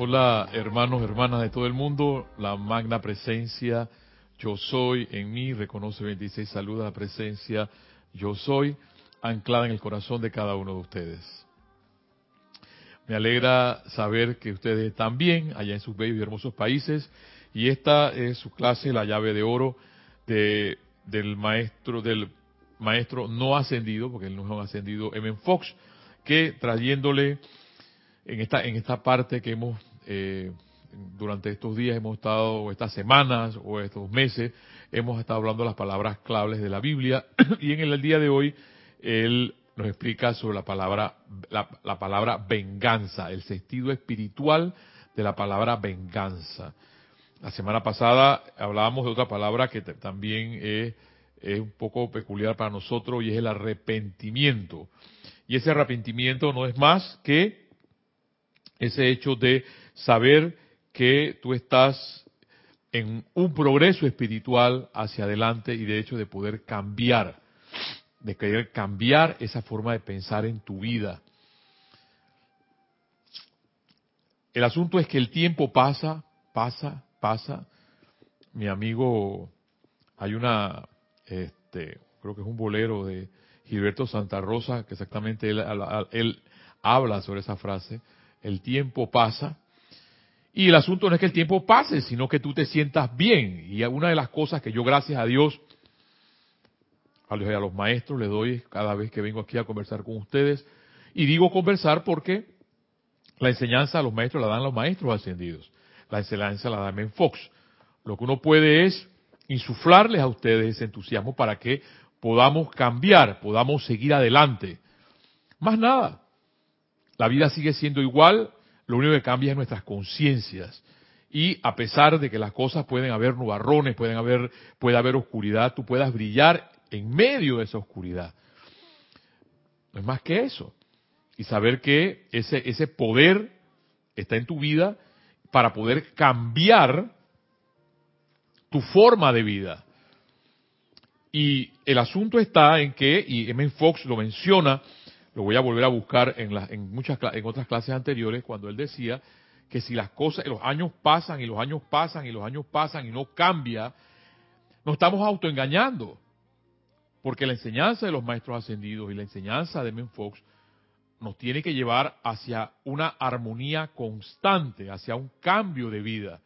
Hola hermanos, hermanas de todo el mundo, la magna presencia, yo soy en mí, reconoce 26, saluda la presencia, yo soy, anclada en el corazón de cada uno de ustedes. Me alegra saber que ustedes están bien allá en sus bellos y hermosos países y esta es su clase, la llave de oro de, del maestro del maestro no ascendido, porque él no es ascendido, M. Fox, que trayéndole en esta en esta parte que hemos eh, durante estos días hemos estado, estas semanas o estos meses, hemos estado hablando las palabras claves de la Biblia y en el día de hoy él nos explica sobre la palabra, la, la palabra venganza, el sentido espiritual de la palabra venganza. La semana pasada hablábamos de otra palabra que también es, es un poco peculiar para nosotros y es el arrepentimiento. Y ese arrepentimiento no es más que ese hecho de saber que tú estás en un progreso espiritual hacia adelante y de hecho de poder cambiar, de querer cambiar esa forma de pensar en tu vida. El asunto es que el tiempo pasa, pasa, pasa. Mi amigo, hay una, este, creo que es un bolero de Gilberto Santa Rosa, que exactamente él, él habla sobre esa frase, el tiempo pasa y el asunto no es que el tiempo pase, sino que tú te sientas bien. Y una de las cosas que yo, gracias a Dios, a los, maestros les doy cada vez que vengo aquí a conversar con ustedes, y digo conversar porque la enseñanza a los maestros la dan los maestros ascendidos. La enseñanza la da Men Fox. Lo que uno puede es insuflarles a ustedes ese entusiasmo para que podamos cambiar, podamos seguir adelante. Más nada. La vida sigue siendo igual, lo único que cambia es nuestras conciencias. Y a pesar de que las cosas pueden haber nubarrones, pueden haber, puede haber oscuridad, tú puedas brillar en medio de esa oscuridad. No es más que eso. Y saber que ese, ese poder está en tu vida para poder cambiar tu forma de vida. Y el asunto está en que, y M. Fox lo menciona lo voy a volver a buscar en, en, muchas, en otras clases anteriores, cuando él decía que si las cosas, los años pasan y los años pasan y los años pasan y no cambia, nos estamos autoengañando. Porque la enseñanza de los maestros ascendidos y la enseñanza de Men Fox nos tiene que llevar hacia una armonía constante, hacia un cambio de vida.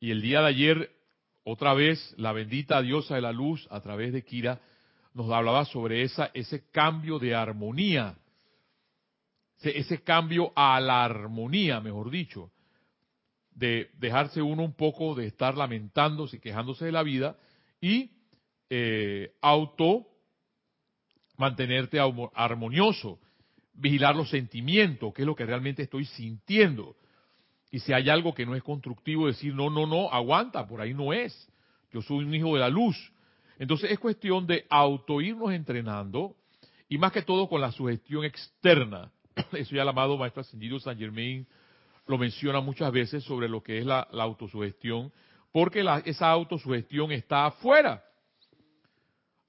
Y el día de ayer, otra vez, la bendita diosa de la luz, a través de Kira, nos hablaba sobre esa, ese cambio de armonía, ese, cambio a la armonía, mejor dicho, de dejarse uno un poco de estar lamentándose y quejándose de la vida y eh, auto mantenerte armonioso, vigilar los sentimientos, qué es lo que realmente estoy sintiendo. Y si hay algo que no es constructivo, decir, no, no, no, aguanta, por ahí no es. Yo soy un hijo de la luz. Entonces es cuestión de autoirnos entrenando y más que todo con la sugestión externa. Eso ya el amado Maestro Ascendido San Germain lo menciona muchas veces sobre lo que es la, autosugestión, porque esa autosugestión está afuera.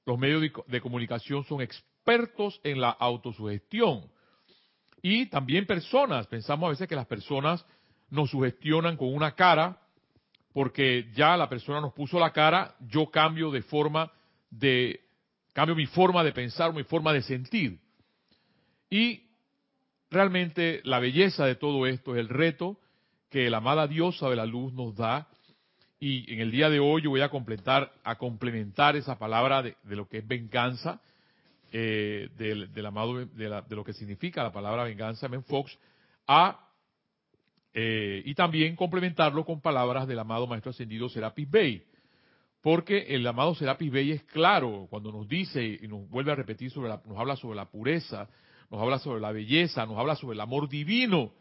Los medios de comunicación son expertos en la autosugestión. Y también personas, pensamos a veces que las personas nos sugestionan con una cara, porque ya la persona nos puso la cara, yo cambio de forma de, cambio mi forma de pensar, mi forma de sentir. Y realmente la belleza de todo esto es el reto que la amada diosa de la luz nos da. Y en el día de hoy yo voy a completar, a complementar esa palabra de, lo que es venganza, eh, del, amado, de, de, lo que significa la palabra venganza, Men Fox, a eh, y también complementarlo con palabras del amado Maestro Ascendido Serapis Bey. Porque el amado Serapis Bey es claro cuando nos dice y nos vuelve a repetir sobre la, nos habla sobre la pureza, nos habla sobre la belleza, nos habla sobre el amor divino.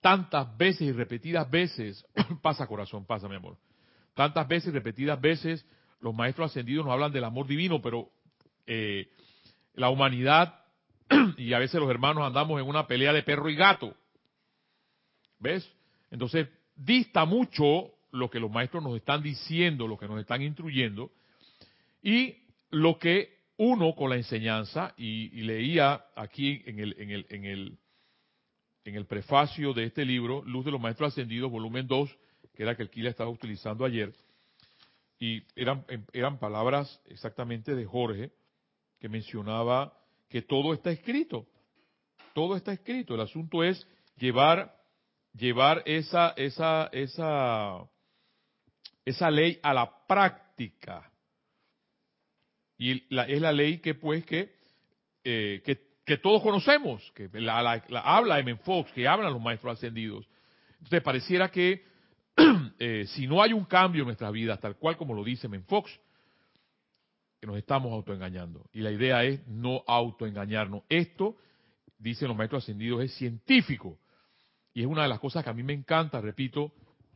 Tantas veces y repetidas veces, pasa corazón, pasa mi amor. Tantas veces y repetidas veces los maestros ascendidos nos hablan del amor divino, pero eh, la humanidad y a veces los hermanos andamos en una pelea de perro y gato. Entonces, dista mucho lo que los maestros nos están diciendo, lo que nos están instruyendo, y lo que uno con la enseñanza, y, leía aquí en el, prefacio de este libro, Luz de los Maestros Ascendidos, volumen 2, que era que el Kila estaba utilizando ayer, y eran, eran palabras exactamente de Jorge, que mencionaba que todo está escrito, todo está escrito, el asunto es llevar, llevar esa, esa, esa, esa ley a la práctica. Y es la ley que pues que, eh, que, todos conocemos, que la, habla M. Fox, que hablan los maestros ascendidos. Entonces pareciera que eh, si no hay un cambio en nuestras vidas, tal cual como lo dice M. Fox, que nos estamos autoengañando. Y la idea es no autoengañarnos. Esto, dicen los maestros ascendidos, es científico. Y es una de las cosas que a mí me encanta, repito,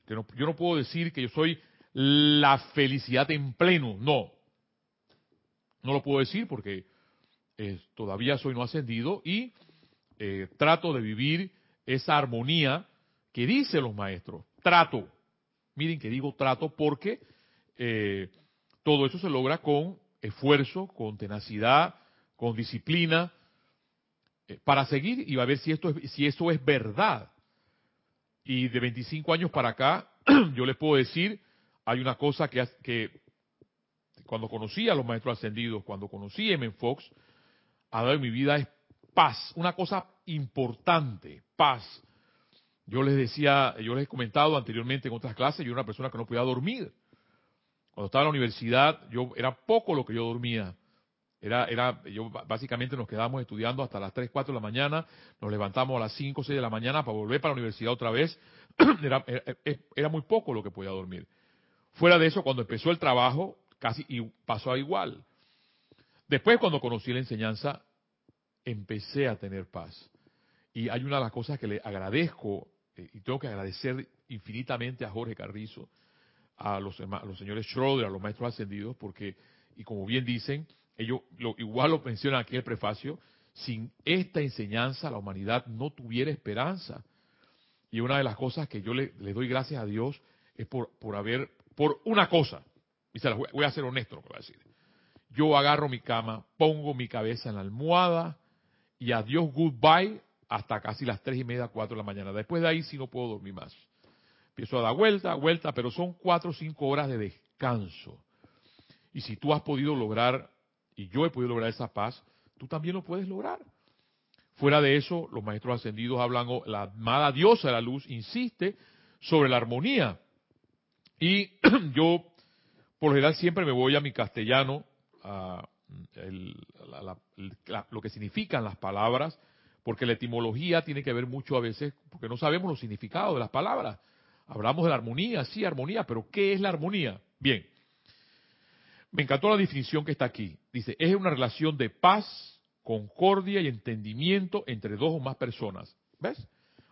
que yo no puedo decir que yo soy la felicidad en pleno, no. No lo puedo decir porque eh, todavía soy no ascendido y eh, trato de vivir esa armonía que dicen los maestros. Trato. Miren que digo trato porque eh, todo eso se logra con esfuerzo, con tenacidad, con disciplina, para seguir y va a ver si esto es, si esto es verdad. Y de 25 años para acá, yo les puedo decir, hay una cosa que, que cuando conocí a los maestros ascendidos, cuando conocí a M. Fox, ha dado en mi vida es paz, una cosa importante, paz. Yo les decía, yo les he comentado anteriormente en otras clases, yo era una persona que no podía dormir. Cuando estaba en la universidad, yo era poco lo que yo dormía. Era, era, yo básicamente nos quedamos estudiando hasta las 3, 4 de la mañana, nos levantamos a las 5, 6 de la mañana para volver para la universidad otra vez. era, era muy poco lo que podía dormir. Fuera de eso, cuando empezó el trabajo, casi y pasó a igual. Después, cuando conocí la enseñanza, empecé a tener paz. Y hay una de las cosas que le agradezco, eh, y tengo que agradecer infinitamente a Jorge Carrizo, a los, los señores Schroeder, a los maestros ascendidos, porque, y como bien dicen, ellos lo, igual lo mencionan aquí en el prefacio, sin esta enseñanza la humanidad no tuviera esperanza. Y una de las cosas que yo le, doy gracias a Dios es por, por haber, por una cosa, y se las voy, a ser honesto lo que voy a decir. Yo agarro mi cama, pongo mi cabeza en la almohada y adiós, goodbye, hasta casi las tres y media, cuatro de la mañana. Después de ahí sí no puedo dormir más. Empiezo a dar vuelta, vuelta, pero son cuatro o cinco horas de descanso. Y si tú has podido lograr, y yo he podido lograr esa paz, tú también lo puedes lograr. Fuera de eso, los maestros ascendidos hablan, la amada diosa de la luz insiste sobre la armonía. Y yo por lo general siempre me voy a mi castellano, a lo que significan las palabras, porque la etimología tiene que ver mucho a veces, porque no sabemos los significados de las palabras. Hablamos de la armonía, sí, armonía, pero ¿qué es la armonía? Bien, me encantó la definición que está aquí. Dice, es una relación de paz, concordia y entendimiento entre dos o más personas. ¿Ves?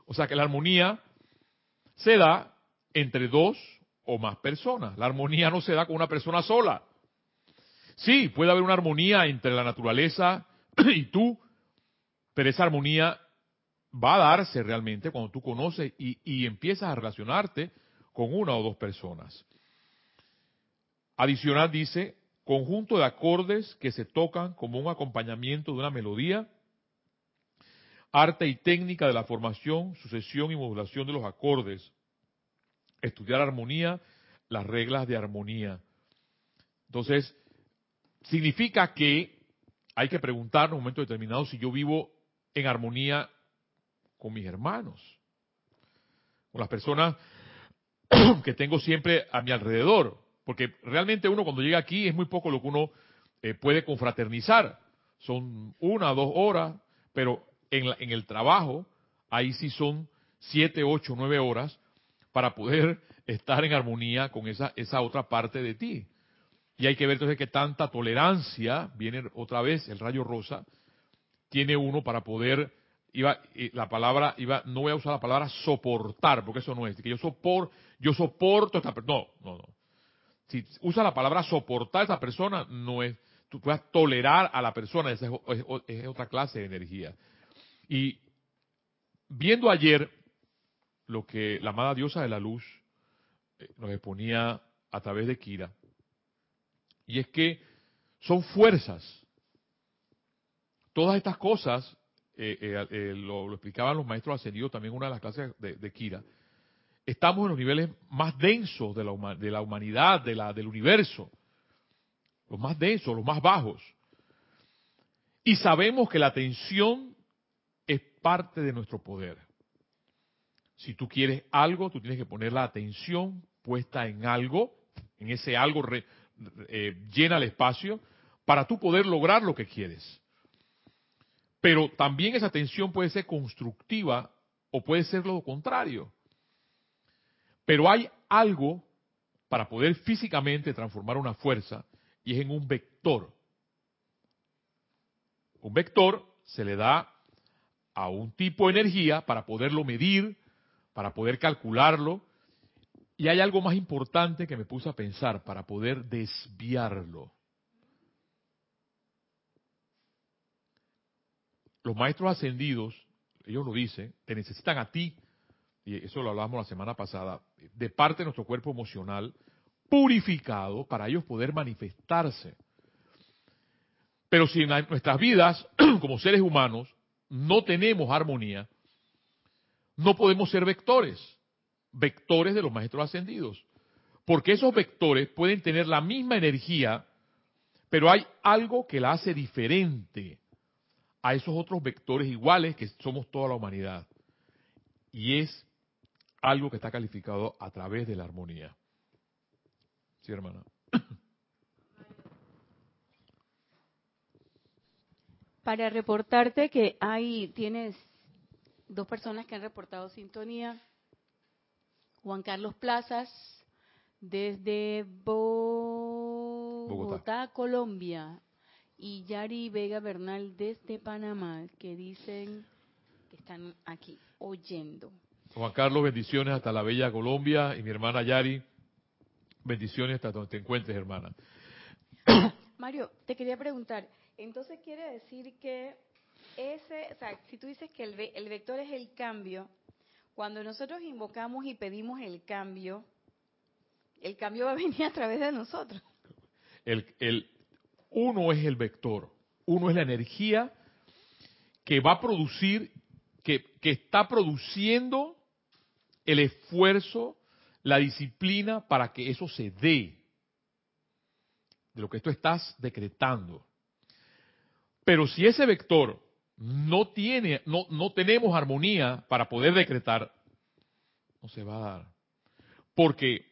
O sea que la armonía se da entre dos o más personas. La armonía no se da con una persona sola. Sí, puede haber una armonía entre la naturaleza y tú, pero esa armonía va a darse realmente cuando tú conoces y, y empiezas a relacionarte con una o dos personas. Adicional dice, conjunto de acordes que se tocan como un acompañamiento de una melodía, arte y técnica de la formación, sucesión y modulación de los acordes, estudiar armonía, las reglas de armonía. Entonces, significa que hay que preguntar en un momento determinado si yo vivo en armonía con mis hermanos, con las personas que tengo siempre a mi alrededor. Porque realmente uno cuando llega aquí es muy poco lo que uno eh, puede confraternizar. Son una dos horas, pero en, en el trabajo ahí sí son siete, ocho, nueve horas para poder estar en armonía con esa, esa otra parte de ti. Y hay que ver entonces qué tanta tolerancia, viene otra vez el rayo rosa, tiene uno para poder, iba, la palabra, iba, no voy a usar la palabra soportar, porque eso no es, que yo sopor, yo soporto esta persona, no, no, no. Si usa la palabra soportar a esa persona, no es, tú puedas tolerar a la persona, esa es otra clase de energía. Y viendo ayer lo que la amada diosa de la luz eh, nos exponía a través de Kira, y es que son fuerzas. Todas estas cosas eh, eh, lo, explicaban los maestros ascendidos también en una de las clases de, Kira, estamos en los niveles más densos de la, humanidad, de la, del universo, los más densos, los más bajos. Y sabemos que la atención es parte de nuestro poder. Si tú quieres algo, tú tienes que poner la atención puesta en algo, en ese algo llena el espacio, para tú poder lograr lo que quieres. Pero también esa tensión puede ser constructiva o puede ser lo contrario. Pero hay algo para poder físicamente transformar una fuerza y es en un vector. Un vector se le da a un tipo de energía para poderlo medir, para poder calcularlo. Y hay algo más importante que me puse a pensar para poder desviarlo. los maestros ascendidos, ellos lo dicen, te necesitan a ti, y eso lo hablábamos la semana pasada, de parte de nuestro cuerpo emocional, purificado para ellos poder manifestarse. Pero si en nuestras vidas, como seres humanos, no tenemos armonía, no podemos ser vectores, vectores de los maestros ascendidos. Porque esos vectores pueden tener la misma energía, pero hay algo que la hace diferente a esos otros vectores iguales que somos toda la humanidad. Y es algo que está calificado a través de la armonía. Sí, hermana. Para reportarte que hay, tienes dos personas que han reportado sintonía. Juan Carlos Plazas, desde Bogotá. Colombia y Yari Vega Bernal desde Panamá, que dicen que están aquí oyendo. Juan Carlos, bendiciones hasta la bella Colombia y mi hermana Yari, bendiciones hasta donde te encuentres, hermana. Mario, te quería preguntar, entonces quiere decir que ese, o sea, si tú dices que el, el vector es el cambio, cuando nosotros invocamos y pedimos el cambio, el cambio va a venir a través de nosotros. El, el, uno es el vector, uno es la energía que va a producir, que, está produciendo el esfuerzo, la disciplina para que eso se dé, de lo que tú estás decretando. Pero si ese vector no tiene, no, no tenemos armonía para poder decretar, no se va a dar. Porque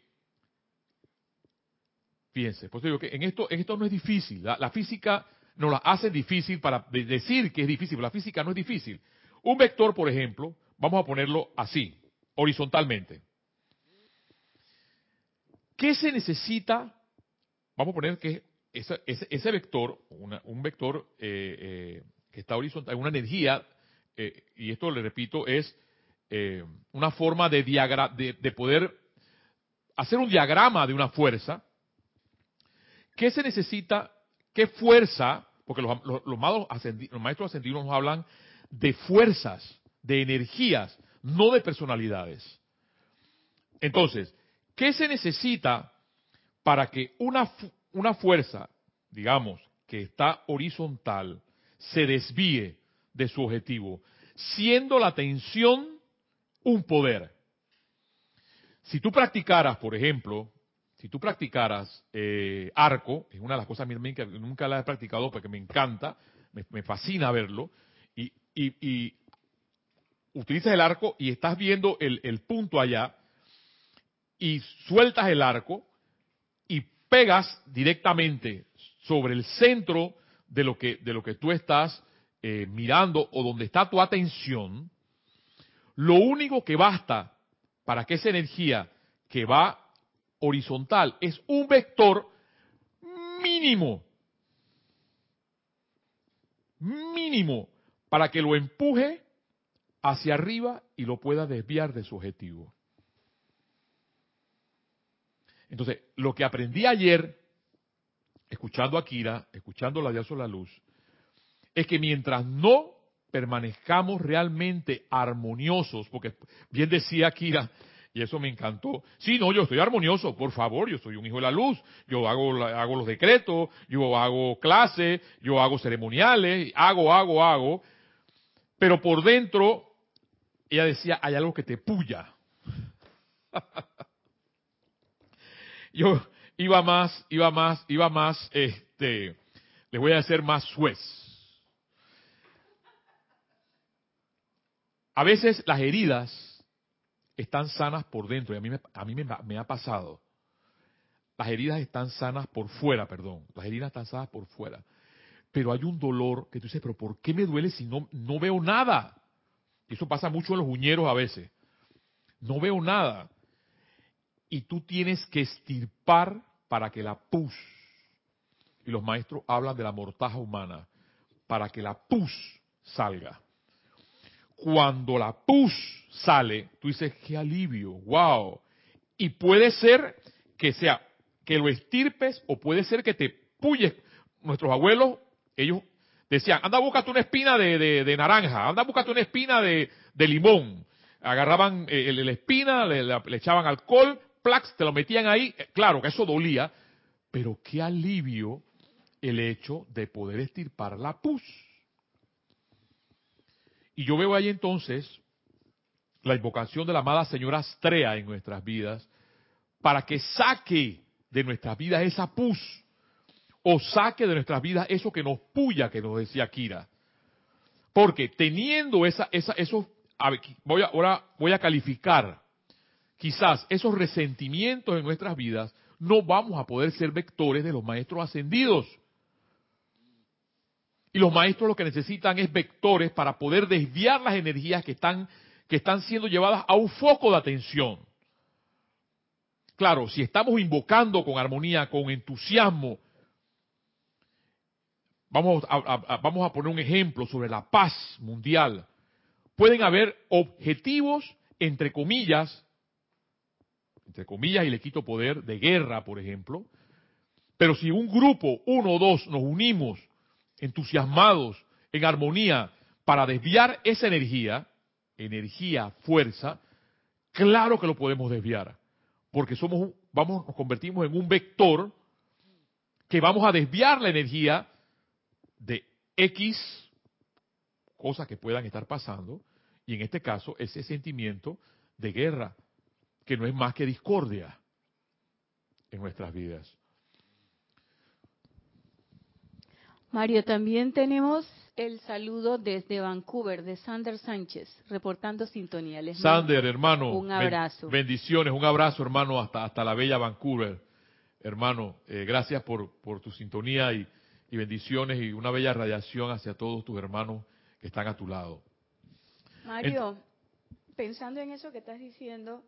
Fíjense, pues digo que en esto, esto no es difícil. La, física nos la hace difícil para decir que es difícil, pero la física no es difícil. Un vector, por ejemplo, vamos a ponerlo así, horizontalmente. ¿Qué se necesita? Vamos a poner que ese, ese, vector, un vector eh, eh, que está horizontal, una energía, eh, y esto le repito, es una forma de, de poder hacer un diagrama de una fuerza ¿Qué se necesita? ¿Qué fuerza? Porque los, maestros ascendidos nos hablan de fuerzas, de energías, no de personalidades. Entonces, ¿qué se necesita para que una, una fuerza, digamos, que está horizontal, se desvíe de su objetivo, siendo la tensión un poder? Si tú practicaras, por ejemplo, si tú practicaras eh, arco, es una de las cosas que nunca la he practicado porque me encanta, me, fascina verlo, y, y, utilizas el arco y estás viendo el, punto allá, y sueltas el arco y pegas directamente sobre el centro de lo que, de lo que tú estás eh, mirando o donde está tu atención, lo único que basta para que esa energía que va horizontal, es un vector mínimo, mínimo, para que lo empuje hacia arriba y lo pueda desviar de su objetivo. Entonces, lo que aprendí ayer, escuchando a Kira, escuchando la Dios la Luz, es que mientras no permanezcamos realmente armoniosos, porque bien decía Kira, y eso me encantó. Sí, no, yo estoy armonioso, por favor, yo soy un hijo de la luz, yo hago, hago los decretos, yo hago clases, yo hago ceremoniales, hago, hago, hago. Pero por dentro, ella decía, hay algo que te puya. Yo iba más, iba más, iba más, este, le voy a hacer más suez. A veces las heridas están sanas por dentro, y a mí, me, a mí me, ha pasado. Las heridas están sanas por fuera, perdón. Las heridas están sanas por fuera. Pero hay un dolor que tú dices, pero ¿por qué me duele si no, no veo nada? Eso pasa mucho en los uñeros a veces. No veo nada. Y tú tienes que estirpar para que la pus, y los maestros hablan de la mortaja humana, para que la pus salga. Cuando la pus sale, tú dices, qué alivio, wow. Y puede ser que sea que lo estirpes o puede ser que te puyes. Nuestros abuelos, ellos decían, anda, búscate una espina de, naranja, anda, búscate una espina de, limón. Agarraban eh, la espina, le, echaban alcohol, plax, te lo metían ahí. Eh, claro que eso dolía, pero qué alivio el hecho de poder estirpar la pus. Y yo veo ahí entonces la invocación de la amada señora Astrea en nuestras vidas para que saque de nuestras vidas esa pus o saque de nuestras vidas eso que nos puya, que nos decía Kira. Porque teniendo esa, esa, esos, voy a, ahora voy a calificar quizás esos resentimientos en nuestras vidas, no vamos a poder ser vectores de los maestros ascendidos. Y los maestros lo que necesitan es vectores para poder desviar las energías que están, que están siendo llevadas a un foco de atención. Claro, si estamos invocando con armonía, con entusiasmo, Vamos a, vamos a poner un ejemplo sobre la paz mundial. Pueden haber objetivos, entre comillas, entre comillas, y le quito poder, de guerra, por ejemplo. Pero si un grupo, uno o dos, nos unimos entusiasmados, en armonía, para desviar esa energía, energía, fuerza, claro que lo podemos desviar. Porque somos, vamos, nos convertimos en un vector que vamos a desviar la energía de X cosas que puedan estar pasando, y en este caso ese sentimiento de guerra, que no es más que discordia en nuestras vidas. Mario, también tenemos el saludo desde Vancouver de Sander Sánchez, reportando sintonía. Sander, hermano, un abrazo. bendiciones, un abrazo, hermano, hasta, hasta la bella Vancouver. Hermano, eh, gracias por, por tu sintonía y, y bendiciones y una bella radiación hacia todos tus hermanos que están a tu lado. Mario, pensando en eso que estás diciendo,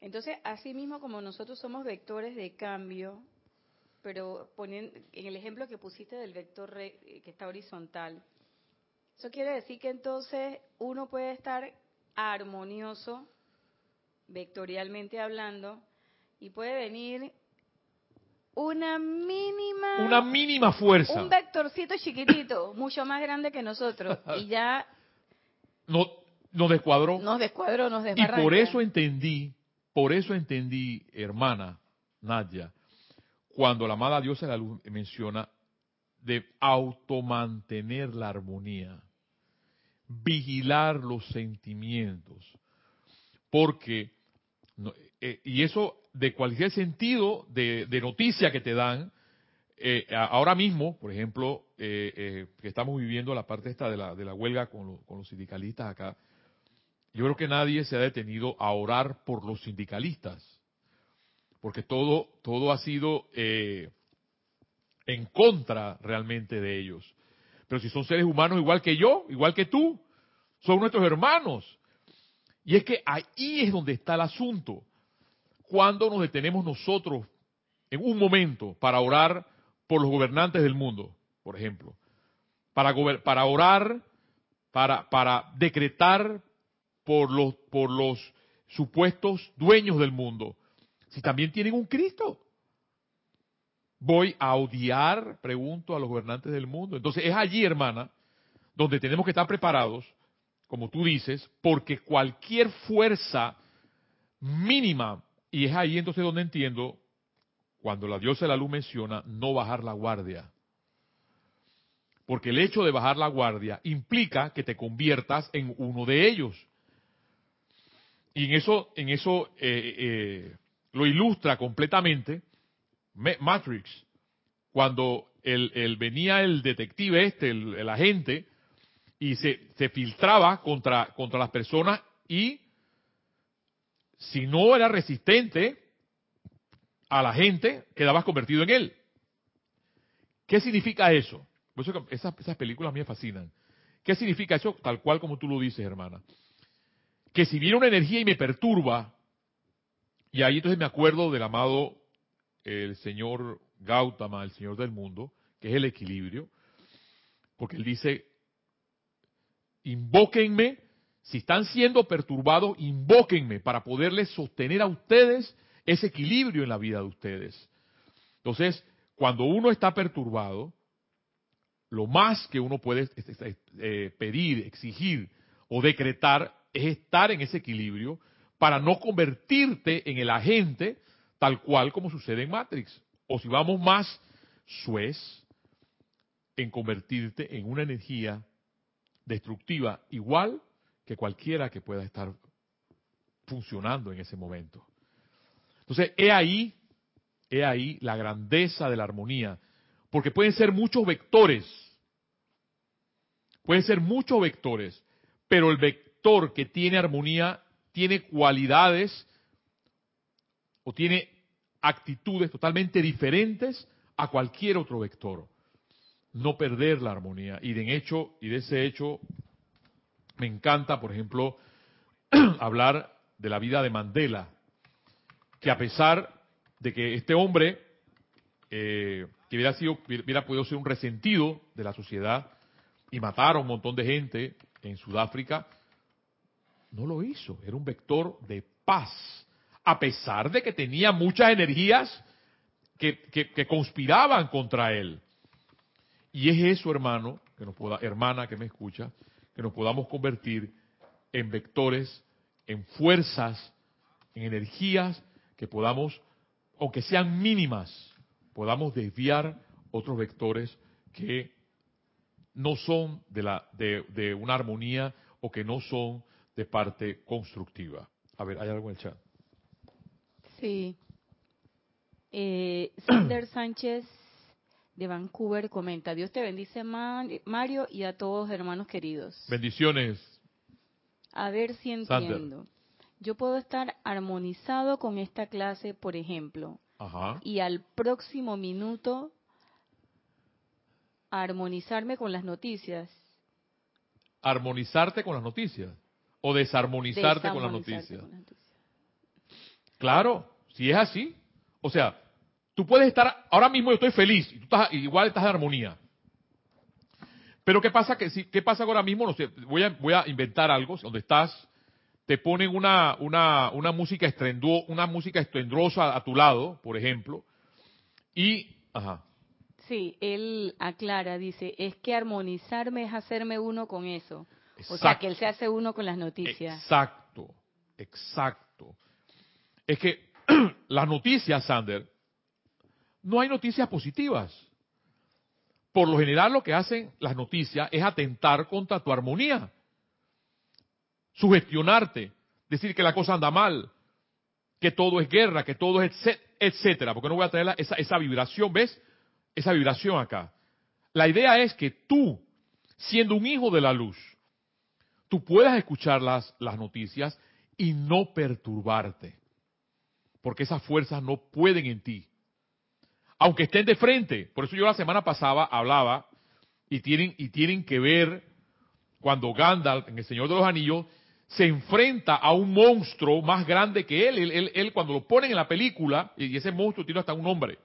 entonces así mismo como nosotros somos vectores de cambio, pero poniendo en el ejemplo que pusiste del vector que está horizontal, eso quiere decir que entonces uno puede estar armonioso, vectorialmente hablando, y puede venir una mínima una mínima fuerza. un vectorcito chiquitito mucho más grande que nosotros y ya no nos descuadró. nos descuadró nos y por eso entendí por eso entendí hermana Nadia cuando la amada diosa de la luz menciona de automantener la armonía vigilar los sentimientos porque eh, y eso de cualquier sentido de, noticia que te dan, eh, ahora mismo, por ejemplo, eh, que estamos viviendo la parte esta de la, de la huelga con, con, los sindicalistas acá, yo creo que nadie se ha detenido a orar por los sindicalistas, porque todo, todo ha sido en contra realmente de ellos. Pero si son seres humanos igual que yo, igual que tú, son nuestros hermanos. Y es que ahí es donde está el asunto. ¿Cuándo nos detenemos nosotros en un momento para orar por los gobernantes del mundo, por ejemplo? Para, para orar, para, para decretar por los, por los supuestos dueños del mundo. Si también tienen un Cristo. Voy a odiar, pregunto, a los gobernantes del mundo. Entonces es allí, hermana, donde tenemos que estar preparados, como tú dices, porque cualquier fuerza mínima y es ahí entonces donde entiendo, cuando la diosa de la luz menciona no bajar la guardia. Porque el hecho de bajar la guardia implica que te conviertas en uno de ellos. Y en eso, en eso eh, eh, lo ilustra completamente Matrix. Cuando el, venía el detective este, el, agente, y se, se, filtraba contra, contra las personas y si no era resistente a la gente, quedabas convertido en él. ¿Qué significa eso? Esas películas a mí me fascinan. ¿Qué significa eso? Tal cual como tú lo dices, hermana. Que si viene una energía y me perturba, y ahí entonces me acuerdo del amado el señor Gautama, el señor del mundo, que es el equilibrio, porque él dice, invóquenme, si están siendo perturbados, invóquenme para poderles sostener a ustedes ese equilibrio en la vida de ustedes. Entonces, cuando uno está perturbado, lo más que uno puede eh, pedir, exigir o decretar es estar en ese equilibrio para no convertirte en el agente tal cual como sucede en Matrix. O si vamos más, suez, en convertirte en una energía destructiva igual que cualquiera que pueda estar funcionando en ese momento. Entonces, he ahí, he ahí la grandeza de la armonía, porque pueden ser muchos vectores, pueden ser muchos vectores, pero el vector que tiene armonía tiene cualidades o tiene actitudes totalmente diferentes a cualquier otro vector. No perder la armonía. Y de hecho, y de ese hecho, me encanta, por ejemplo, hablar de la vida de Mandela, que a pesar de que este hombre, eh, que hubiera, sido, hubiera podido ser un resentido de la sociedad y matar a un montón de gente en Sudáfrica, no lo hizo. Era un vector de paz a pesar de que tenía muchas energías que, conspiraban contra él. Y es eso, hermano, que nos pueda, hermana que me escucha, que nos podamos convertir en vectores, en fuerzas, en energías que podamos, aunque sean mínimas, podamos desviar otros vectores que no son de, la, de, de una armonía o que no son de parte constructiva. A ver, ¿hay algo en el chat? Sí. Eh, Sander Sánchez de Vancouver comenta, Dios te bendice Mario y a todos hermanos queridos. Bendiciones. A ver si entiendo. Yo puedo estar armonizado con esta clase, por ejemplo, y al próximo minuto armonizarme con las noticias. ¿Armonizarte con las noticias? ¿O desarmonizarte, con las noticias? Claro, si es así, o sea, tú puedes estar, ahora mismo yo estoy feliz, y tú estás, igual estás en armonía. Pero ¿qué pasa que si, qué pasa ahora mismo? No sé, voy a, voy a inventar algo, donde estás, te ponen una, una, una música estruendosa, una música estruendosa a tu lado, por ejemplo, y, ajá. Sí, él aclara, dice, es que armonizarme es hacerme uno con eso. O sea, que él se hace uno con las noticias. Exacto, exacto. Es que las noticias, Sander, no hay noticias positivas. Por lo general lo que hacen las noticias es atentar contra tu armonía, sugestionarte, decir que la cosa anda mal, que todo es guerra, que todo es etcétera, porque no voy a traer esa, vibración, ¿ves? Esa vibración acá. La idea es que tú, siendo un hijo de la luz, tú puedas escuchar las noticias y no perturbarte porque esas fuerzas no pueden en ti. Aunque estén de frente. Por eso yo la semana pasada hablaba y tienen, y tienen que ver cuando Gandalf, en El Señor de los Anillos, se enfrenta a un monstruo más grande que él. Él, cuando lo ponen en la película, y ese monstruo tiene hasta un nombre,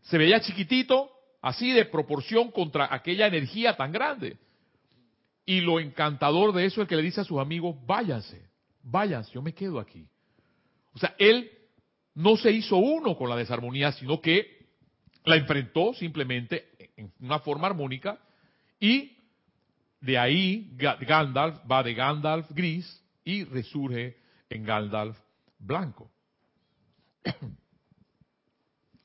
se veía chiquitito, así de proporción contra aquella energía tan grande. Y lo encantador de eso es que le dice a sus amigos, váyanse, váyanse, yo me quedo aquí. O sea, él no se hizo uno con la desarmonía, sino que la enfrentó simplemente en una forma armónica y de ahí Gandalf va de Gandalf gris y resurge en Gandalf blanco.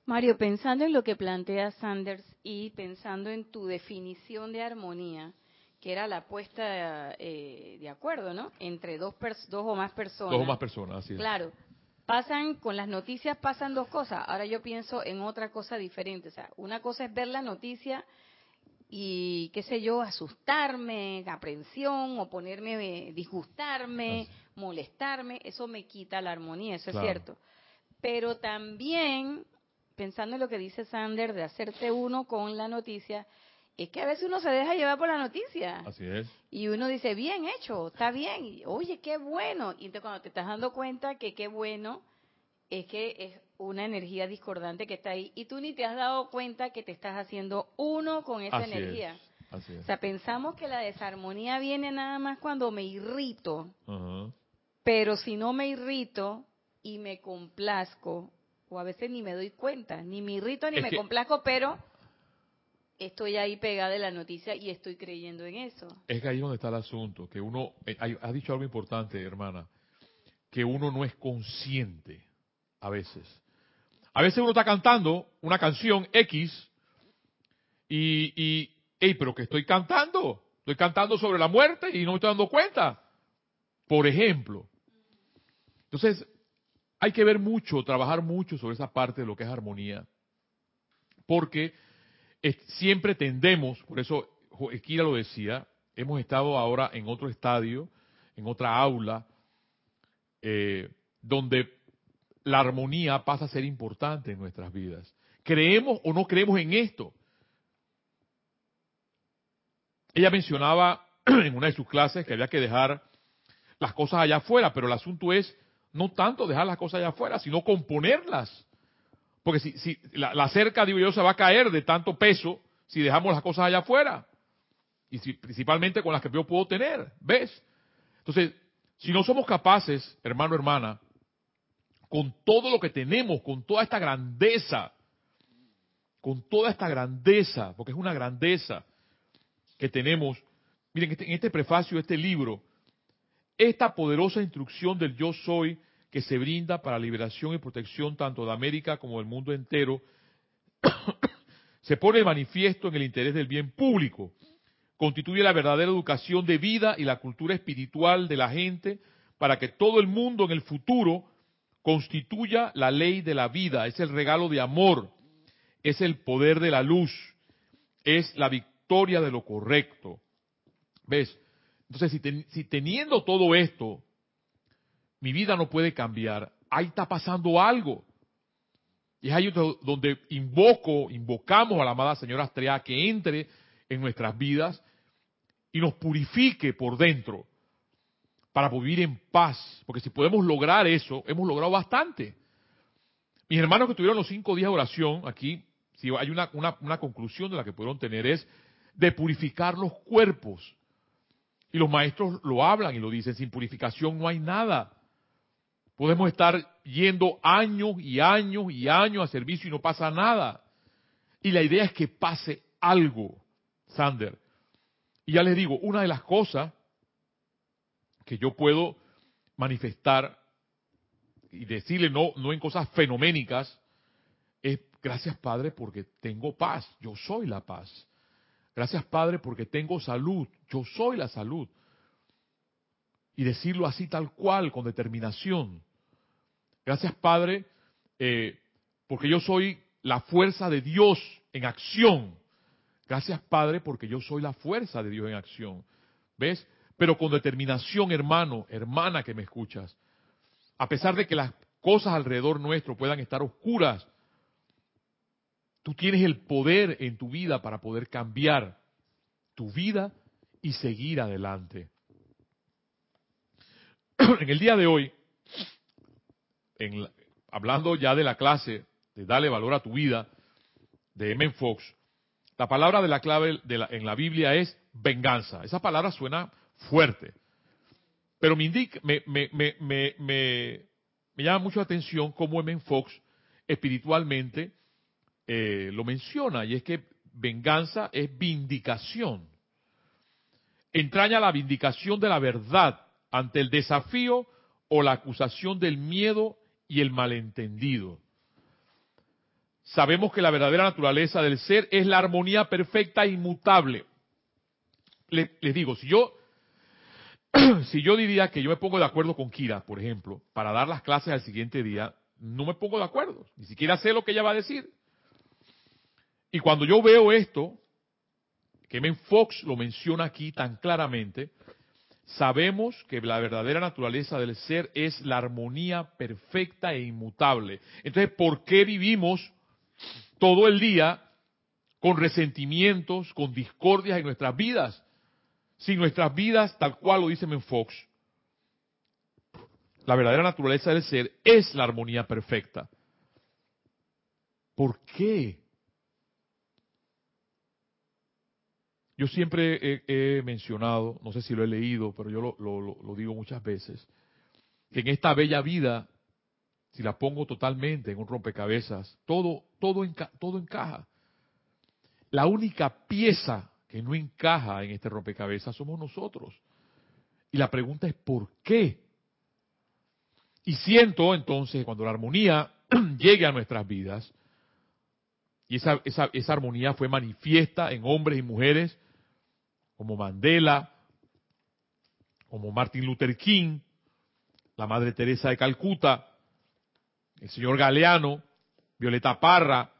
Mario, pensando en lo que plantea Sanders y pensando en tu definición de armonía, que era la puesta eh, de acuerdo, ¿no? Entre dos, dos o más personas. Dos o más personas, así es. Claro. Pasan, con las noticias pasan dos cosas. Ahora yo pienso en otra cosa diferente. O sea, una cosa es ver la noticia y, qué sé yo, asustarme, aprensión o ponerme, disgustarme, molestarme. Eso me quita la armonía, eso es cierto. Pero también pensando en lo que dice Sander de hacerte uno con la noticia, es que a veces uno se deja llevar por la noticia. Así es. Y uno dice, bien hecho, está bien, oye, qué bueno. Y entonces cuando te estás dando cuenta que qué bueno, es que es una energía discordante que está ahí y tú ni te has dado cuenta que te estás haciendo uno con esa energía. Así es. O sea, pensamos que la desarmonía viene nada más cuando me irrito. Pero si no me irrito y me complazco o a veces ni me doy cuenta, ni me irrito ni me complazco, pero estoy ahí pegada de la noticia y estoy creyendo en eso. Es que ahí es donde está el asunto, que uno, eh, ha dicho algo importante, hermana, que uno no es consciente a veces. A veces uno está cantando una canción X y, y hey, pero que estoy cantando, estoy cantando sobre la muerte y no me estoy dando cuenta. Por ejemplo. Entonces, hay que ver mucho, trabajar mucho sobre esa parte de lo que es armonía, porque siempre tendemos, por eso Kira lo decía, hemos estado ahora en otro estadio, en otra aula, eh, donde la armonía pasa a ser importante en nuestras vidas. ¿Creemos o no creemos en esto? Ella mencionaba en una de sus clases que había que dejar las cosas allá afuera, pero el asunto es no tanto dejar las cosas allá afuera, sino componerlas. Porque si, si la, cerca, digo yo, se va a caer de tanto peso si dejamos las cosas allá afuera. Y si, principalmente con las que yo puedo tener, ¿ves? Entonces, si no somos capaces, hermano, hermana, con todo lo que tenemos, con toda esta grandeza, con toda esta grandeza, porque es una grandeza que tenemos, miren, en este prefacio este libro, esta poderosa instrucción del yo soy que se brinda para liberación y protección tanto de América como del mundo entero, se pone manifiesto en el interés del bien público, constituye la verdadera educación de vida y la cultura espiritual de la gente para que todo el mundo en el futuro constituya la ley de la vida, es el regalo de amor, es el poder de la luz, es la victoria de lo correcto. ¿Ves? Entonces, si, teniendo todo esto, mi vida no puede cambiar, ahí está pasando algo. Y es ahí donde invoco, invocamos a la amada señora Astrea que entre en nuestras vidas y nos purifique por dentro para vivir en paz. Porque si podemos lograr eso, hemos logrado bastante. Mis hermanos que tuvieron los cinco días de oración, aquí, si hay una, una conclusión de la que pudieron tener, es de purificar los cuerpos. Y los maestros lo hablan y lo dicen, sin purificación no hay nada. Podemos estar yendo años y años y años a servicio y no pasa nada. Y la idea es que pase algo, Sander. Y ya les digo, una de las cosas que yo puedo manifestar y decirle no, no en cosas fenoménicas, es gracias Padre porque tengo paz, yo soy la paz. Gracias Padre porque tengo salud. Yo soy la salud. Y decirlo así tal cual, con determinación. Gracias Padre eh, porque yo soy la fuerza de Dios en acción. Gracias Padre porque yo soy la fuerza de Dios en acción. ¿Ves? Pero con determinación, hermano, hermana que me escuchas. A pesar de que las cosas alrededor nuestro puedan estar oscuras, Tú tienes el poder en tu vida para poder cambiar tu vida y seguir adelante. En el día de hoy, hablando ya de la clase de Dale valor a tu vida, de M. Fox, la palabra de la clave en la Biblia es venganza. Esa palabra suena fuerte, pero me, indica, me, me, me, me, llama mucho la atención cómo M. Fox espiritualmente eh, lo menciona, y es que venganza es vindicación. Entraña la vindicación de la verdad ante el desafío o la acusación del miedo y el malentendido. sabemos que la verdadera naturaleza del ser es la armonía perfecta e inmutable. Les, digo, si yo si yo diría que yo me pongo de acuerdo con Kira, por ejemplo, para dar las clases al siguiente día, no me pongo de acuerdo, ni siquiera sé lo que ella va a decir. Y cuando yo veo esto, que Men Fox lo menciona aquí tan claramente, sabemos que la verdadera naturaleza del ser es la armonía perfecta e inmutable. Entonces, ¿por qué vivimos todo el día con resentimientos, con discordias en nuestras vidas? Si nuestras vidas, tal cual lo dice Fox, la verdadera naturaleza del ser es la armonía perfecta. ¿Por qué? Yo siempre he, mencionado, no sé si lo he leído, pero yo lo, digo muchas veces, que en esta bella vida, si la pongo totalmente en un rompecabezas, todo, todo, todo encaja. La única pieza que no encaja en este rompecabezas somos nosotros. Y la pregunta es ¿por qué? Y siento entonces cuando la armonía llegue a nuestras vidas, y esa, esa, esa armonía fue manifiesta en hombres y mujeres como Mandela, como Martin Luther King, la Madre Teresa de Calcuta, el señor Galeano, Violeta Parra,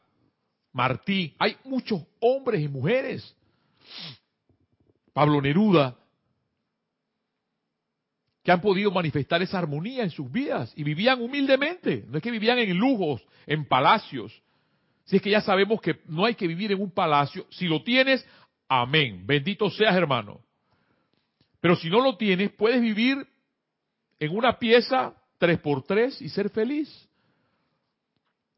Martí. Hay muchos hombres y mujeres Pablo Neruda, que han podido manifestar esa armonía en sus vidas y vivían humildemente, no es que vivían en lujos, en palacios. Si es que ya sabemos que no hay que vivir en un palacio, si lo tienes, amén, bendito seas hermano. Pero si no lo tienes, puedes vivir en una pieza 3x3 y ser feliz.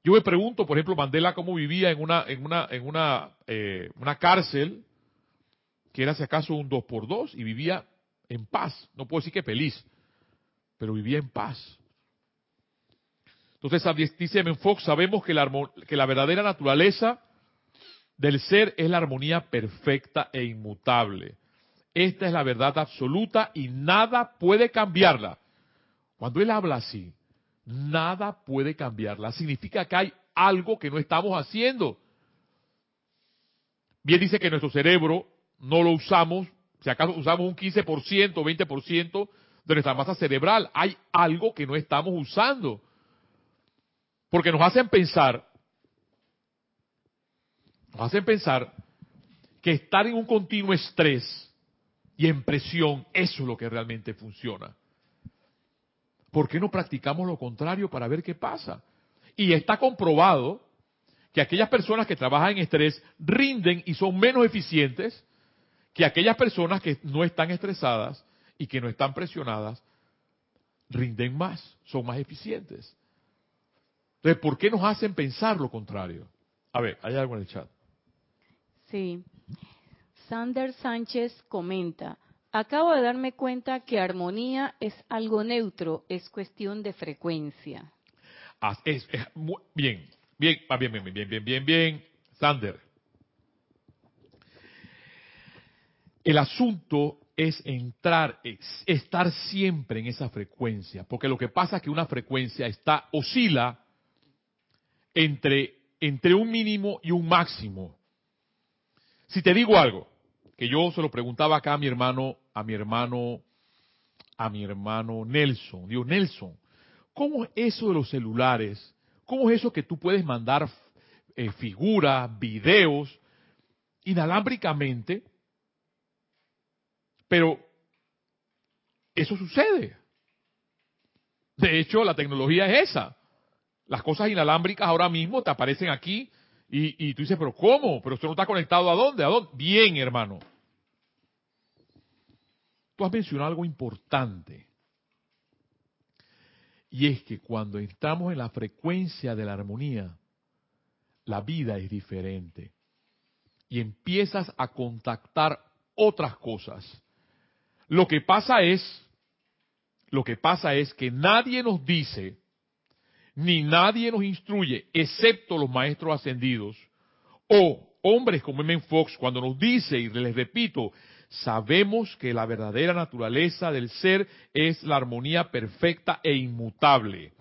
Yo me pregunto, por ejemplo, Mandela cómo vivía en una, en una, en una, eh, una cárcel que era si acaso un dos por dos y vivía en paz. No puedo decir que feliz, pero vivía en paz. Entonces, dice Fox, sabemos que la, que la verdadera naturaleza del ser es la armonía perfecta e inmutable. Esta es la verdad absoluta y nada puede cambiarla. Cuando él habla así, nada puede cambiarla. Significa que hay algo que no estamos haciendo. Bien dice que nuestro cerebro no lo usamos, si acaso usamos un 15%, 20% de nuestra masa cerebral, hay algo que no estamos usando. Porque nos hacen pensar, nos hacen pensar que estar en un continuo estrés y en presión, eso es lo que realmente funciona. ¿Por qué no practicamos lo contrario para ver qué pasa? Y está comprobado que aquellas personas que trabajan en estrés rinden y son menos eficientes que aquellas personas que no están estresadas y que no están presionadas rinden más, son más eficientes. Entonces, ¿por qué nos hacen pensar lo contrario? A ver, hay algo en el chat. Sí. Sander Sánchez comenta, acabo de darme cuenta que armonía es algo neutro, es cuestión de frecuencia. Ah, es, bien, bien, bien, bien, bien, bien, bien, bien, Sander. El asunto es entrar, estar siempre en esa frecuencia, porque lo que pasa es que una frecuencia está oscila entre entre un mínimo y un máximo. Si te digo algo, que yo se lo preguntaba acá a mi hermano, a mi hermano, a mi hermano Nelson, digo Nelson, ¿cómo es eso de los celulares? ¿Cómo es eso que tú puedes mandar eh, figuras, videos inalámbricamente pero eso sucede. De hecho, la tecnología es esa. Las cosas inalámbricas ahora mismo te aparecen aquí y, tú dices, pero ¿cómo? Pero esto no está conectado a dónde? ¿A dónde? Bien, hermano. Tú has mencionado algo importante. Y es que cuando estamos en la frecuencia de la armonía, la vida es diferente. Y empiezas a contactar otras cosas lo que pasa es, lo que pasa es que nadie nos dice, ni nadie nos instruye, excepto los maestros ascendidos, o hombres como M. Fox, cuando nos dice, y les repito, sabemos que la verdadera naturaleza del ser es la armonía perfecta e inmutable.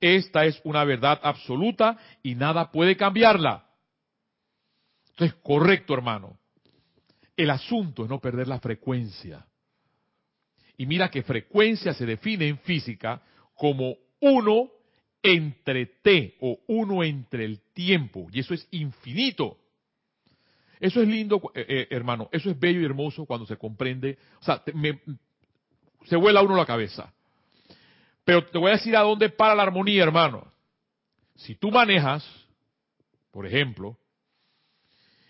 Esta es una verdad absoluta y nada puede cambiarla. Entonces, correcto, hermano. El asunto es no perder la frecuencia. Y mira que frecuencia se define en física como uno entre T o uno entre el tiempo. Y eso es infinito. Eso es lindo, eh, eh, hermano. Eso es bello y hermoso cuando se comprende. O sea, se vuela uno la cabeza. Pero te voy a decir a dónde para la armonía, hermano. Si tú manejas, por ejemplo,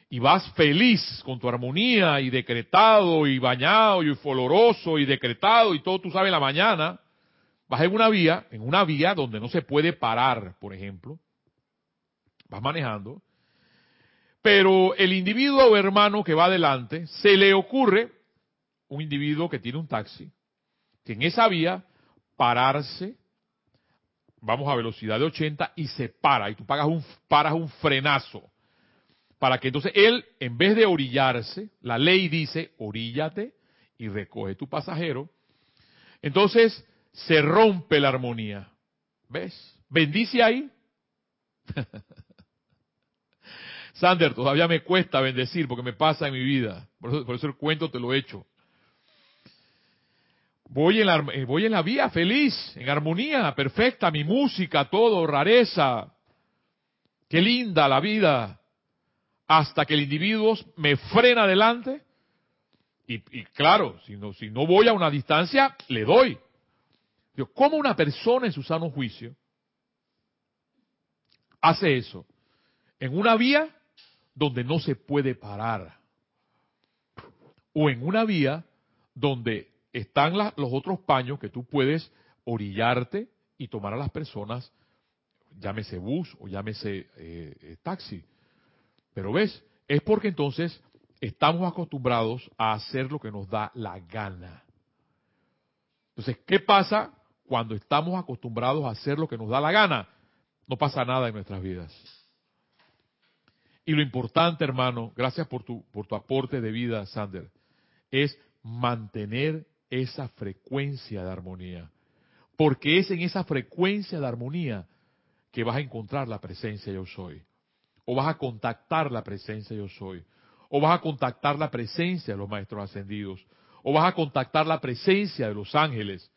y vas feliz con tu armonía y decretado y bañado y foloroso y decretado y todo tú sabes la mañana, vas en una vía, en una vía donde no se puede parar, por ejemplo, vas manejando, pero el individuo o hermano que va adelante, se le ocurre, un individuo que tiene un taxi, que en esa vía pararse, vamos a velocidad de 80 y se para, y tú pagas un, paras un frenazo para que entonces él, en vez de orillarse, la ley dice, oríllate y recoge tu pasajero. Entonces se rompe la armonía. ¿Ves? Bendice ahí. Sander, todavía me cuesta bendecir porque me pasa en mi vida. Por eso, por eso el cuento te lo he hecho. Voy en, la, eh, voy en la vía feliz, en armonía, perfecta, mi música, todo, rareza. Qué linda la vida hasta que el individuo me frena adelante. Y, claro, si no, si no voy a una distancia, le doy. ¿Cómo una persona en su sano juicio hace eso? En una vía donde no se puede parar. O en una vía donde están los otros paños que tú puedes orillarte y tomar a las personas, llámese bus o llámese eh, eh, taxi. Pero ves, es porque entonces estamos acostumbrados a hacer lo que nos da la gana. Entonces, ¿qué pasa cuando estamos acostumbrados a hacer lo que nos da la gana? No pasa nada en nuestras vidas. Y lo importante, hermano, gracias por tu, por tu aporte de vida, Sander, es mantener esa frecuencia de armonía. Porque es en esa frecuencia de armonía que vas a encontrar la presencia yo soy o vas a contactar la presencia yo soy, o vas a contactar la presencia de los maestros ascendidos, o vas a contactar la presencia de los ángeles,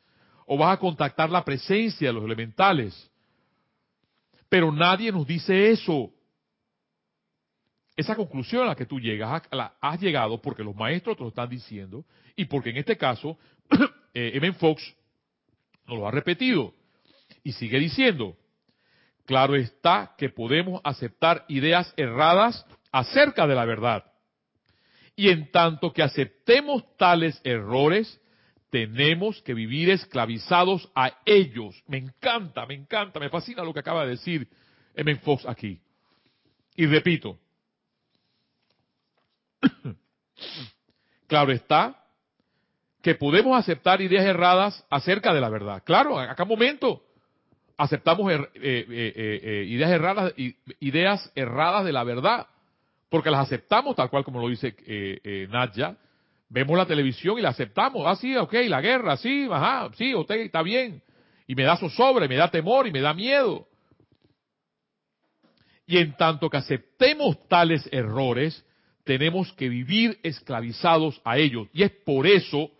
o vas a contactar la presencia de los elementales. Pero nadie nos dice eso. Esa conclusión a la que tú llegas, la has llegado porque los maestros te lo están diciendo y porque en este caso, eh, Fox nos lo ha repetido y sigue diciendo, Claro está que podemos aceptar ideas erradas acerca de la verdad. Y en tanto que aceptemos tales errores, tenemos que vivir esclavizados a ellos. Me encanta, me encanta, me fascina lo que acaba de decir M. Fox aquí. Y repito, claro está que podemos aceptar ideas erradas acerca de la verdad. Claro, acá un momento aceptamos er, eh, eh, eh, ideas erradas ideas erradas de la verdad porque las aceptamos tal cual como lo dice Nadja vemos la televisión y la aceptamos. Ah sí ok la guerra sí ajá sí ok está bien. Y me da zozobra me da temor y me da miedo. Y en tanto que aceptemos tales errores tenemos que vivir esclavizados a ellos. Y es por eso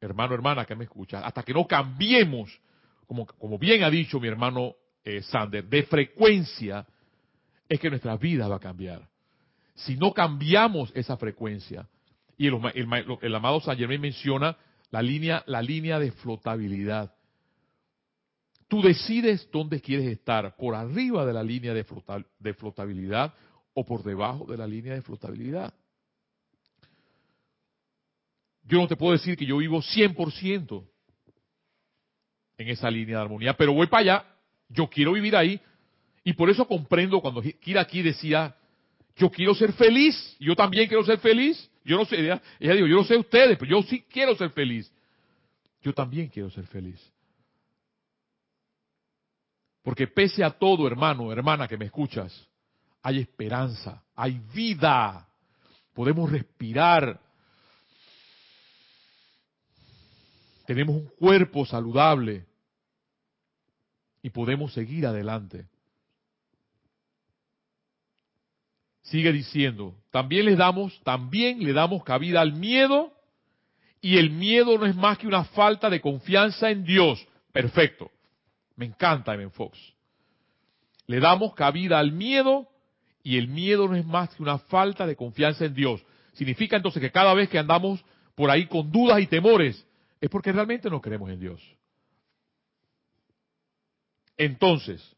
hermano, hermana que me escucha, hasta que no cambiemos como, bien ha dicho mi hermano eh, Sander, de frecuencia, es que nuestra vida va a cambiar. Si no cambiamos esa frecuencia, y el, amado San Germain menciona la línea, la línea de flotabilidad. Tú decides dónde quieres estar, por arriba de la línea de, de flotabilidad o por debajo de la línea de flotabilidad. Yo no te puedo decir que yo vivo 100% en esa línea de armonía, pero voy para allá, yo quiero vivir ahí, y por eso comprendo cuando Kira aquí decía, yo quiero ser feliz, yo también quiero ser feliz, yo no sé, ella, dijo, yo no sé ustedes, pero yo sí quiero ser feliz, yo también quiero ser feliz. Porque pese a todo, hermano, hermana que me escuchas, hay esperanza, hay vida, podemos respirar, tenemos un cuerpo saludable, y podemos seguir adelante. Sigue diciendo, también le damos, también le damos cabida al miedo y el miedo no es más que una falta de confianza en Dios. Perfecto. Me encanta M. Fox. Le damos cabida al miedo y el miedo no es más que una falta de confianza en Dios. Significa entonces que cada vez que andamos por ahí con dudas y temores, es porque realmente no creemos en Dios. Entonces,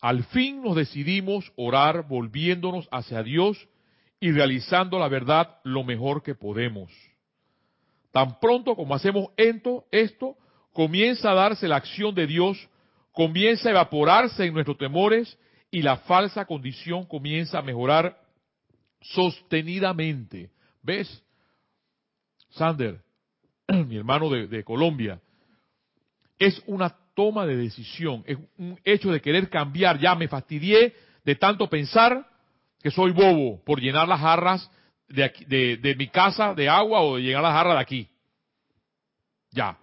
al fin nos decidimos orar volviéndonos hacia Dios y realizando la verdad lo mejor que podemos. Tan pronto como hacemos esto, comienza a darse la acción de Dios, comienza a evaporarse en nuestros temores y la falsa condición comienza a mejorar sostenidamente. ¿Ves? Sander, mi hermano de Colombia, es una toma de decisión, es un hecho de querer cambiar. Ya me fastidié de tanto pensar que soy bobo por llenar las jarras de, de, mi casa de agua o de llenar las jarras de aquí. Ya.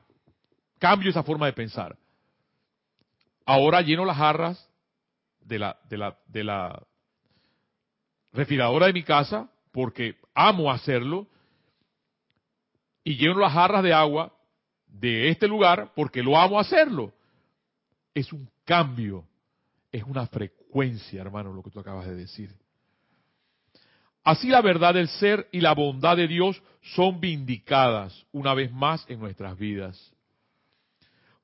Cambio esa forma de pensar. Ahora lleno las jarras de la, de la, de la refrigeradora de mi casa porque amo hacerlo y lleno las jarras de agua de este lugar porque lo amo hacerlo es un cambio, es una frecuencia, hermano, lo que tú acabas de decir. Así la verdad del ser y la bondad de Dios son vindicadas una vez más en nuestras vidas.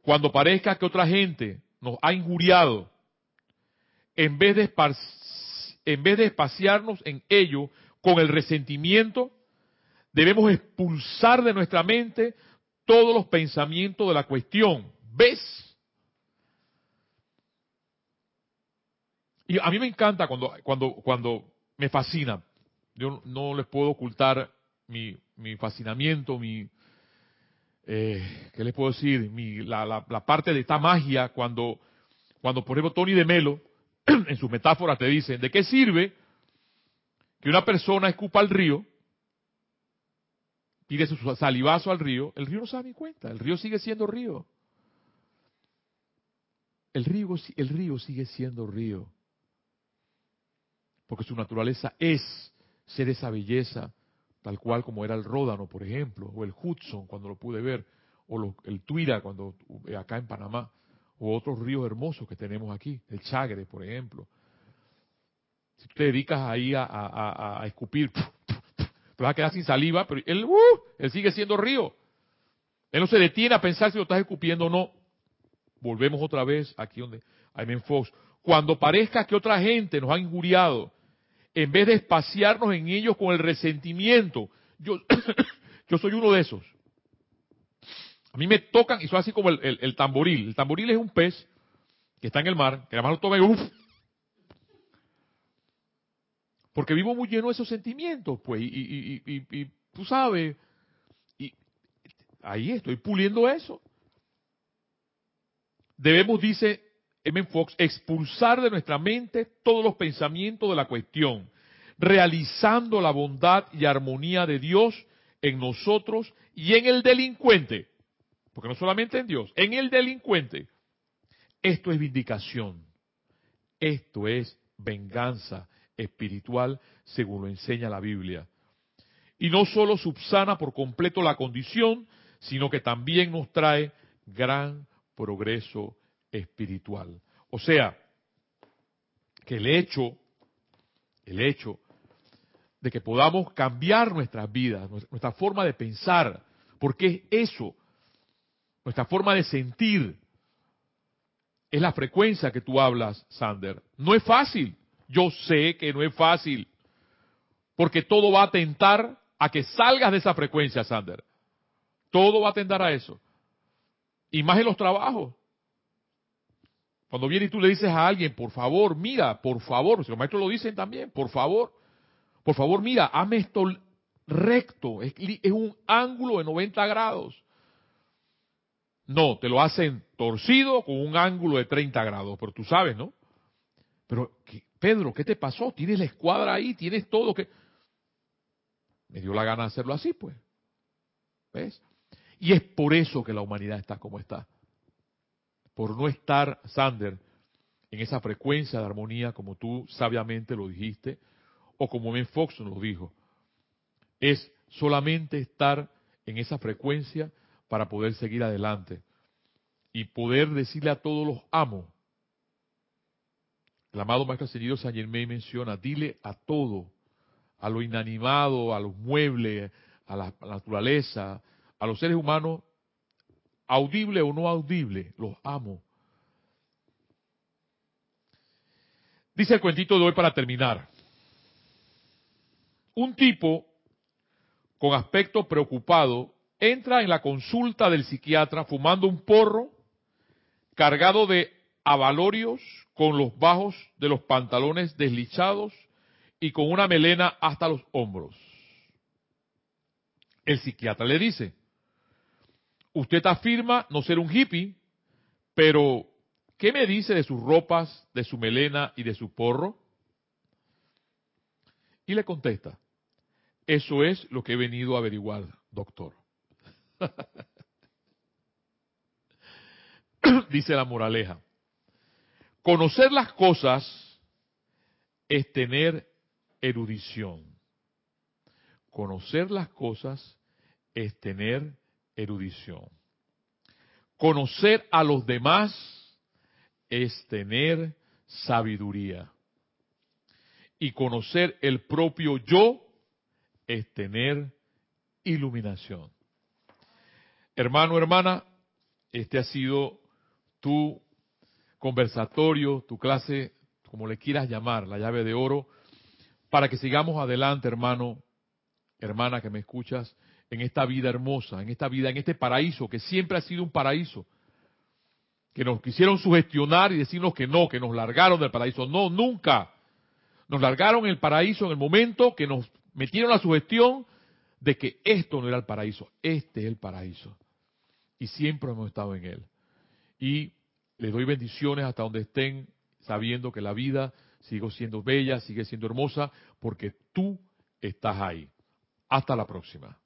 Cuando parezca que otra gente nos ha injuriado, en vez de, en vez de espaciarnos en ello con el resentimiento, debemos expulsar de nuestra mente todos los pensamientos de la cuestión. ¿Ves? Y a mí me encanta cuando, cuando, cuando me fascina. Yo no les puedo ocultar mi, mi fascinamiento, mi, eh, ¿qué les puedo decir? Mi, la, la, la, parte de esta magia cuando, cuando por ejemplo Tony de Melo, en sus metáforas te dice, ¿de qué sirve que una persona escupa al río, tire su salivazo al río? El río no se da ni cuenta, el río sigue siendo río. El río, el río sigue siendo río porque su naturaleza es ser esa belleza, tal cual como era el Ródano, por ejemplo, o el Hudson cuando lo pude ver, o el Tuira cuando eh, acá en Panamá, o otros ríos hermosos que tenemos aquí, el Chagre, por ejemplo. Si tú te dedicas ahí a, escupir, te vas a quedar sin saliva, pero él, uh, él sigue siendo río. Él no se detiene a pensar si lo estás escupiendo o no. Volvemos otra vez aquí donde hay Fox. Cuando parezca que otra gente nos ha injuriado, en vez de espaciarnos en ellos con el resentimiento. Yo, yo soy uno de esos. A mí me tocan y son así como el, tamboril. El tamboril es un pez que está en el mar, que además lo toma y ¡uf! Porque vivo muy lleno de esos sentimientos, pues, y, y, y, y tú sabes, y ahí estoy puliendo eso. Debemos, dice M. Fox, expulsar de nuestra mente todos los pensamientos de la cuestión, realizando la bondad y armonía de Dios en nosotros y en el delincuente. Porque no solamente en Dios, en el delincuente. Esto es vindicación. Esto es venganza espiritual según lo enseña la Biblia. Y no solo subsana por completo la condición, sino que también nos trae gran progreso espiritual. O sea, que el hecho, el hecho de que podamos cambiar nuestras vidas, nuestra forma de pensar, porque es eso, nuestra forma de sentir, es la frecuencia que tú hablas, Sander. No es fácil, yo sé que no es fácil, porque todo va a tentar a que salgas de esa frecuencia, Sander. Todo va a tender a eso. Y más en los trabajos. Cuando viene y tú le dices a alguien, por favor, mira, por favor, si los maestros lo dicen también, por favor, por favor, mira, hazme esto recto, es, un ángulo de 90 grados. No, te lo hacen torcido con un ángulo de 30 grados, pero tú sabes, ¿no? Pero, Pedro, ¿qué te pasó? Tienes la escuadra ahí, tienes todo que... Me dio la gana de hacerlo así, pues. ¿Ves? Y es por eso que la humanidad está como está por no estar, Sander, en esa frecuencia de armonía como tú sabiamente lo dijiste, o como Ben Fox nos dijo. Es solamente estar en esa frecuencia para poder seguir adelante y poder decirle a todos los amo. El amado Maestro Ascendido San Germain menciona, dile a todo, a lo inanimado, a los muebles, a la, naturaleza, a los seres humanos, audible o no audible, los amo. Dice el cuentito de hoy para terminar. Un tipo con aspecto preocupado entra en la consulta del psiquiatra fumando un porro cargado de avalorios con los bajos de los pantalones deslichados y con una melena hasta los hombros. El psiquiatra le dice, usted afirma no ser un hippie, pero ¿qué me dice de sus ropas, de su melena y de su porro? Y le contesta, eso es lo que he venido a averiguar, doctor. Dice la moraleja, conocer las cosas es tener erudición. Conocer las cosas es tener erudición. Conocer a los demás es tener sabiduría. Y conocer el propio yo es tener iluminación. Hermano, hermana, este ha sido tu conversatorio, tu clase, como le quieras llamar, la llave de oro, para que sigamos adelante, hermano, hermana que me escuchas, en esta vida hermosa, en esta vida, en este paraíso, que siempre ha sido un paraíso, que nos quisieron sugestionar y decirnos que no, que nos largaron del paraíso. No, nunca. Nos largaron el paraíso en el momento que nos metieron la sugestión de que esto no era el paraíso, este es el paraíso. Y siempre hemos estado en él. Y les doy bendiciones hasta donde estén, sabiendo que la vida sigue siendo bella, sigue siendo hermosa, porque tú estás ahí. Hasta la próxima.